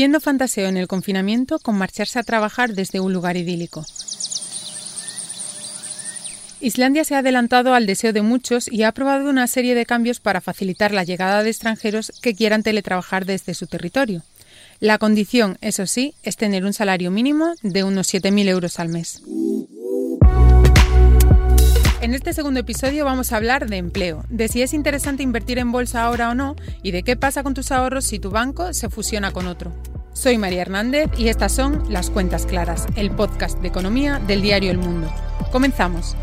¿Quién no en el confinamiento con marcharse a trabajar desde un lugar idílico? Islandia se ha adelantado al deseo de muchos y ha aprobado una serie de cambios para facilitar la llegada de extranjeros que quieran teletrabajar desde su territorio. La condición, eso sí, es tener un salario mínimo de unos 7.000 euros al mes. En este segundo episodio vamos a hablar de empleo, de si es interesante invertir en bolsa ahora o no y de qué pasa con tus ahorros si tu banco se fusiona con otro. Soy María Hernández y estas son Las Cuentas Claras, el podcast de economía del diario El Mundo. Comenzamos.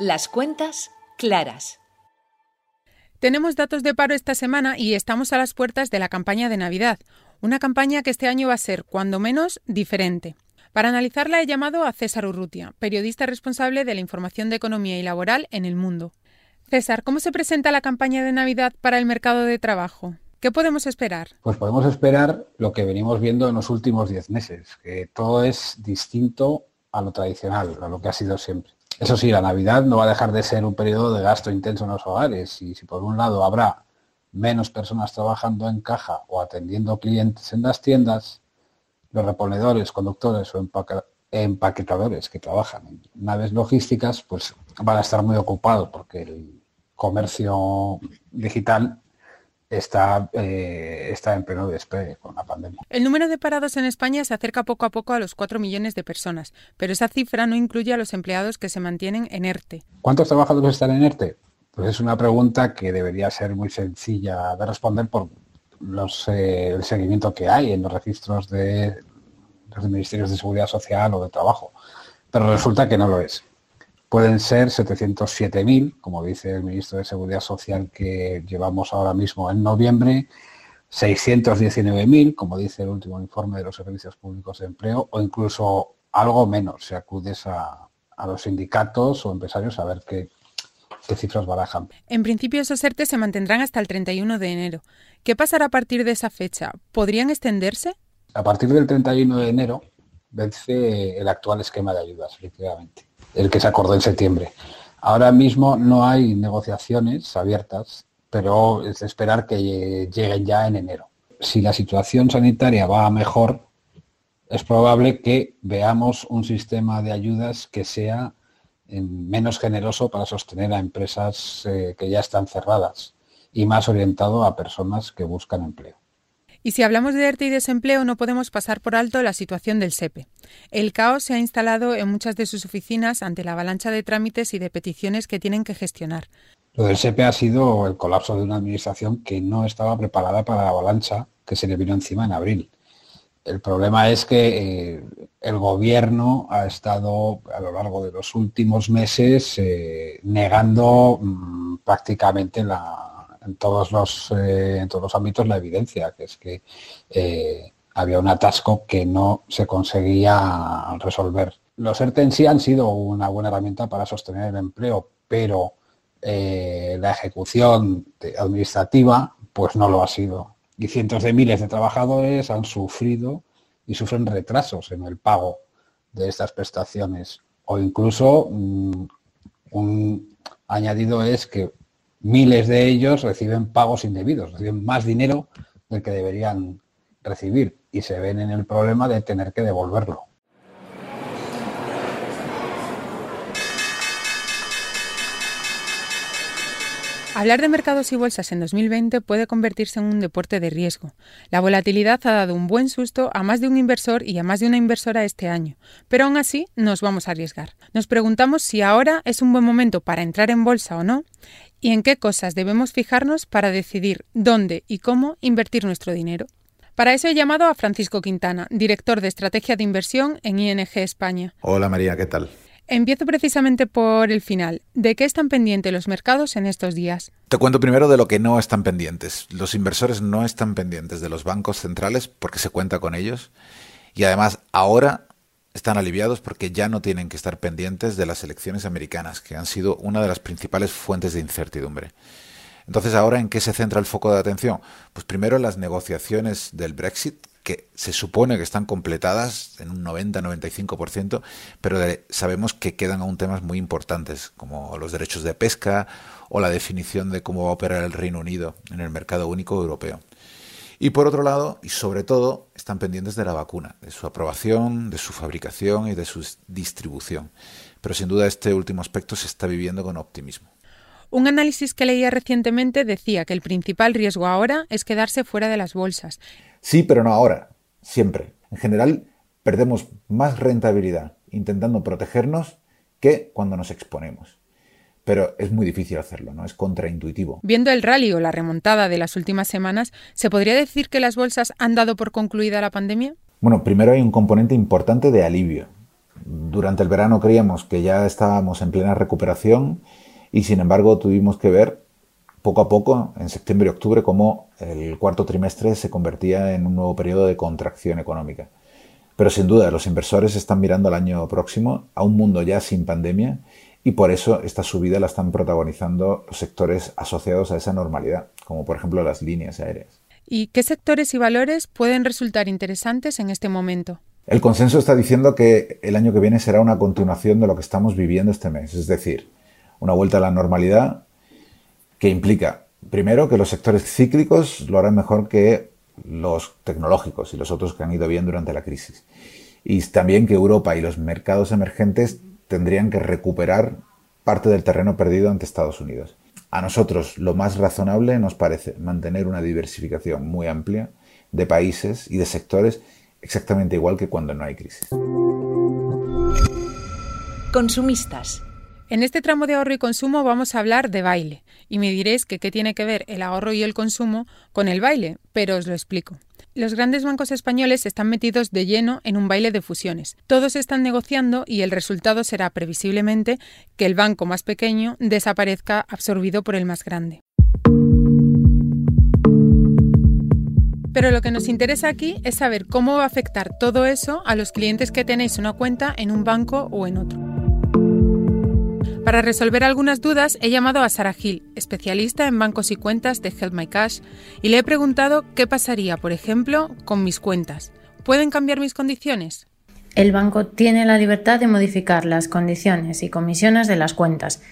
Las Cuentas Claras. Tenemos datos de paro esta semana y estamos a las puertas de la campaña de Navidad, una campaña que este año va a ser, cuando menos, diferente. Para analizarla he llamado a César Urrutia, periodista responsable de la información de economía y laboral en el mundo. César, ¿cómo se presenta la campaña de Navidad para el mercado de trabajo? ¿Qué podemos esperar? Pues podemos esperar lo que venimos viendo en los últimos diez meses, que todo es distinto a lo tradicional, a lo que ha sido siempre. Eso sí, la Navidad no va a dejar de ser un periodo de gasto intenso en los hogares y si por un lado habrá menos personas trabajando en caja o atendiendo clientes en las tiendas, los reponedores, conductores o empaquetadores que trabajan en naves logísticas, pues van a estar muy ocupados porque el comercio digital está, eh, está en pleno despegue con la pandemia. El número de parados en España se acerca poco a poco a los 4 millones de personas, pero esa cifra no incluye a los empleados que se mantienen en ERTE. ¿Cuántos trabajadores están en ERTE? Pues es una pregunta que debería ser muy sencilla de responder por los, eh, el seguimiento que hay en los registros de los ministerios de Seguridad Social o de Trabajo. Pero resulta que no lo es. Pueden ser 707.000, como dice el ministro de Seguridad Social que llevamos ahora mismo en noviembre, 619.000, como dice el último informe de los servicios públicos de empleo, o incluso algo menos si acudes a, a los sindicatos o empresarios a ver qué, qué cifras barajan. En principio esos ERTE se mantendrán hasta el 31 de enero. ¿Qué pasará a partir de esa fecha? ¿Podrían extenderse? A partir del 31 de enero vence el actual esquema de ayudas, efectivamente, el que se acordó en septiembre. Ahora mismo no hay negociaciones abiertas, pero es esperar que lleguen ya en enero. Si la situación sanitaria va mejor, es probable que veamos un sistema de ayudas que sea menos generoso para sostener a empresas eh, que ya están cerradas y más orientado a personas que buscan empleo. Y si hablamos de ERTE y desempleo, no podemos pasar por alto la situación del SEPE. El caos se ha instalado en muchas de sus oficinas ante la avalancha de trámites y de peticiones que tienen que gestionar. Lo del SEPE ha sido el colapso de una administración que no estaba preparada para la avalancha que se le vino encima en abril. El problema es que eh, el gobierno ha estado a lo largo de los últimos meses eh, negando mmm, prácticamente la, en, todos los, eh, en todos los ámbitos la evidencia, que es que eh, había un atasco que no se conseguía resolver. Los ERTE en sí han sido una buena herramienta para sostener el empleo, pero eh, la ejecución administrativa pues no lo ha sido y cientos de miles de trabajadores han sufrido y sufren retrasos en el pago de estas prestaciones o incluso mmm, un añadido es que miles de ellos reciben pagos indebidos, reciben más dinero del que deberían recibir y se ven en el problema de tener que devolverlo. Hablar de mercados y bolsas en 2020 puede convertirse en un deporte de riesgo. La volatilidad ha dado un buen susto a más de un inversor y a más de una inversora este año, pero aún así nos vamos a arriesgar. Nos preguntamos si ahora es un buen momento para entrar en bolsa o no y en qué cosas debemos fijarnos para decidir dónde y cómo invertir nuestro dinero. Para eso he llamado a Francisco Quintana, director de estrategia de inversión en ING España. Hola María, ¿qué tal? Empiezo precisamente por el final. ¿De qué están pendientes los mercados en estos días? Te cuento primero de lo que no están pendientes. Los inversores no están pendientes de los bancos centrales porque se cuenta con ellos. Y además ahora están aliviados porque ya no tienen que estar pendientes de las elecciones americanas, que han sido una de las principales fuentes de incertidumbre. Entonces, ¿ahora en qué se centra el foco de atención? Pues primero en las negociaciones del Brexit, que se supone que están completadas en un 90-95%, pero sabemos que quedan aún temas muy importantes, como los derechos de pesca o la definición de cómo va a operar el Reino Unido en el mercado único europeo. Y por otro lado, y sobre todo, están pendientes de la vacuna, de su aprobación, de su fabricación y de su distribución. Pero sin duda este último aspecto se está viviendo con optimismo. Un análisis que leía recientemente decía que el principal riesgo ahora es quedarse fuera de las bolsas. Sí, pero no ahora, siempre. En general, perdemos más rentabilidad intentando protegernos que cuando nos exponemos pero es muy difícil hacerlo, ¿no? Es contraintuitivo. Viendo el rally o la remontada de las últimas semanas, ¿se podría decir que las bolsas han dado por concluida la pandemia? Bueno, primero hay un componente importante de alivio. Durante el verano creíamos que ya estábamos en plena recuperación y sin embargo tuvimos que ver poco a poco, en septiembre y octubre, cómo el cuarto trimestre se convertía en un nuevo periodo de contracción económica. Pero sin duda, los inversores están mirando al año próximo, a un mundo ya sin pandemia y por eso esta subida la están protagonizando los sectores asociados a esa normalidad, como por ejemplo las líneas aéreas. ¿Y qué sectores y valores pueden resultar interesantes en este momento? El consenso está diciendo que el año que viene será una continuación de lo que estamos viviendo este mes, es decir, una vuelta a la normalidad que implica, primero, que los sectores cíclicos lo harán mejor que los tecnológicos y los otros que han ido bien durante la crisis. Y también que Europa y los mercados emergentes tendrían que recuperar parte del terreno perdido ante Estados Unidos. A nosotros lo más razonable nos parece mantener una diversificación muy amplia de países y de sectores exactamente igual que cuando no hay crisis. Consumistas. En este tramo de ahorro y consumo vamos a hablar de baile, y me diréis que qué tiene que ver el ahorro y el consumo con el baile, pero os lo explico. Los grandes bancos españoles están metidos de lleno en un baile de fusiones. Todos están negociando y el resultado será previsiblemente que el banco más pequeño desaparezca absorbido por el más grande. Pero lo que nos interesa aquí es saber cómo va a afectar todo eso a los clientes que tenéis una cuenta en un banco o en otro. Para resolver algunas dudas he llamado a Sara Gil, especialista en bancos y cuentas de Help My Cash, y le he preguntado qué pasaría, por ejemplo, con mis cuentas. ¿Pueden cambiar mis condiciones? El banco tiene la libertad de modificar las condiciones y comisiones de las cuentas,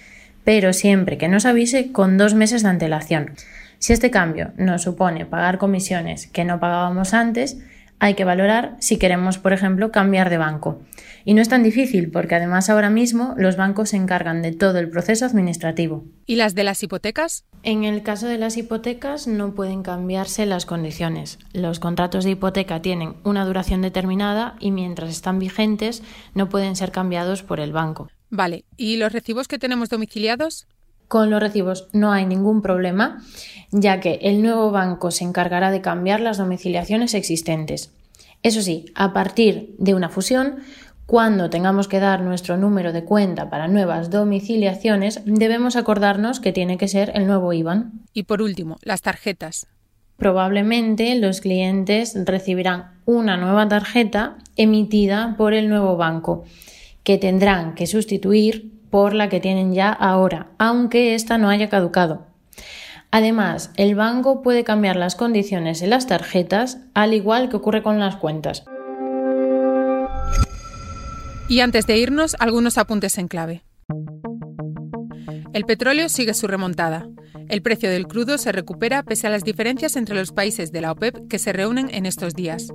pero siempre que nos avise con dos meses de antelación. Si este cambio nos supone pagar comisiones que no pagábamos antes, hay que valorar si queremos, por ejemplo, cambiar de banco. Y no es tan difícil porque además ahora mismo los bancos se encargan de todo el proceso administrativo. ¿Y las de las hipotecas? En el caso de las hipotecas no pueden cambiarse las condiciones. Los contratos de hipoteca tienen una duración determinada y mientras están vigentes no pueden ser cambiados por el banco. Vale, ¿y los recibos que tenemos domiciliados? Con los recibos no hay ningún problema, ya que el nuevo banco se encargará de cambiar las domiciliaciones existentes. Eso sí, a partir de una fusión, cuando tengamos que dar nuestro número de cuenta para nuevas domiciliaciones, debemos acordarnos que tiene que ser el nuevo IBAN. Y por último, las tarjetas. Probablemente los clientes recibirán una nueva tarjeta emitida por el nuevo banco, que tendrán que sustituir por la que tienen ya ahora, aunque ésta no haya caducado. Además, el banco puede cambiar las condiciones de las tarjetas, al igual que ocurre con las cuentas. Y antes de irnos, algunos apuntes en clave. El petróleo sigue su remontada. El precio del crudo se recupera pese a las diferencias entre los países de la OPEP que se reúnen en estos días.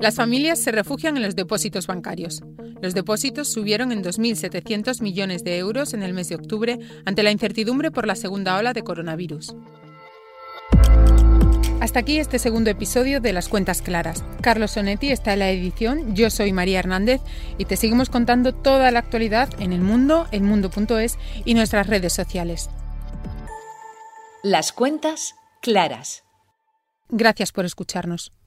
Las familias se refugian en los depósitos bancarios. Los depósitos subieron en 2.700 millones de euros en el mes de octubre ante la incertidumbre por la segunda ola de coronavirus. Hasta aquí este segundo episodio de Las Cuentas Claras. Carlos Sonetti está en la edición, yo soy María Hernández y te seguimos contando toda la actualidad en el mundo, elmundo.es y nuestras redes sociales. Las Cuentas Claras. Gracias por escucharnos.